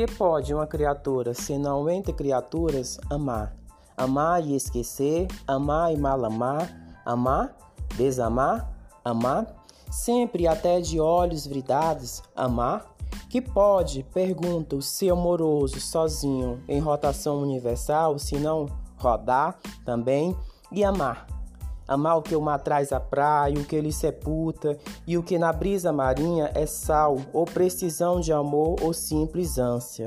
Que pode uma criatura, senão entre criaturas, amar? Amar e esquecer, amar e mal amar, amar, desamar, amar, sempre até de olhos vridados, amar? Que pode, pergunta o seu amoroso sozinho em rotação universal, se não rodar também, e amar? Amar o que o mar traz à praia, o que ele sepulta, e o que na brisa marinha é sal, ou precisão de amor, ou simples ânsia.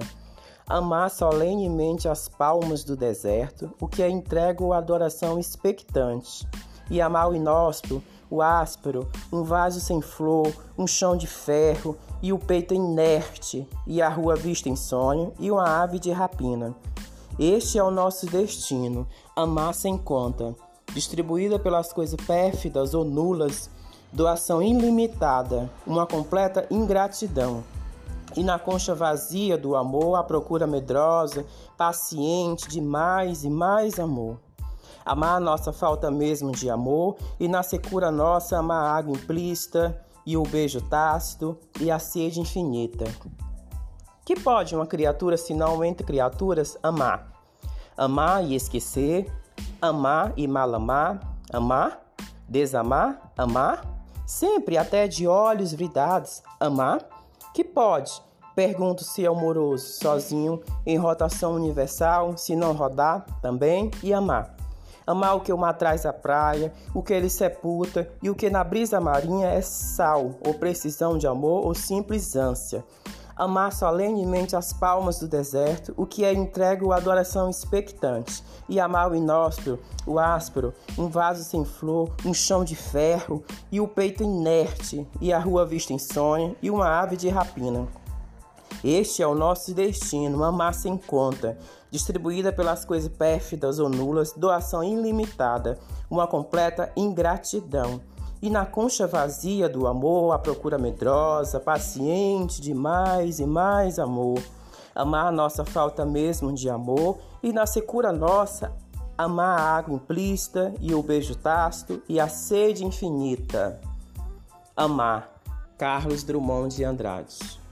Amar solenemente as palmas do deserto, o que é entrego à adoração expectante. E amar o inóspito, o áspero, um vaso sem flor, um chão de ferro, e o peito inerte, e a rua vista em sonho, e uma ave de rapina. Este é o nosso destino, amar sem conta distribuída pelas coisas pérfidas ou nulas, doação ilimitada, uma completa ingratidão. E na concha vazia do amor, a procura medrosa, paciente de mais e mais amor. Amar a nossa falta mesmo de amor, e na secura nossa amar a água implícita, e o beijo tácito, e a sede infinita. Que pode uma criatura, senão entre criaturas, amar? Amar e esquecer, amar e mal amar, amar, desamar, amar, sempre até de olhos vridados, amar, que pode, pergunto se é amoroso, sozinho, em rotação universal, se não rodar, também, e amar. Amar o que o mar traz à praia, o que ele sepulta, e o que na brisa marinha é sal, ou precisão de amor, ou simples ânsia amar solenemente as palmas do deserto, o que é entregue à adoração expectante, e amar o inóspio, o áspero, um vaso sem flor, um chão de ferro, e o peito inerte, e a rua vista em sonho, e uma ave de rapina. Este é o nosso destino, amar sem conta, distribuída pelas coisas pérfidas ou nulas, doação ilimitada, uma completa ingratidão e na concha vazia do amor, a procura medrosa, paciente de mais e mais amor. Amar a nossa falta mesmo de amor e na secura nossa, amar a água implícita e o beijo tácito e a sede infinita. Amar. Carlos Drummond de Andrade.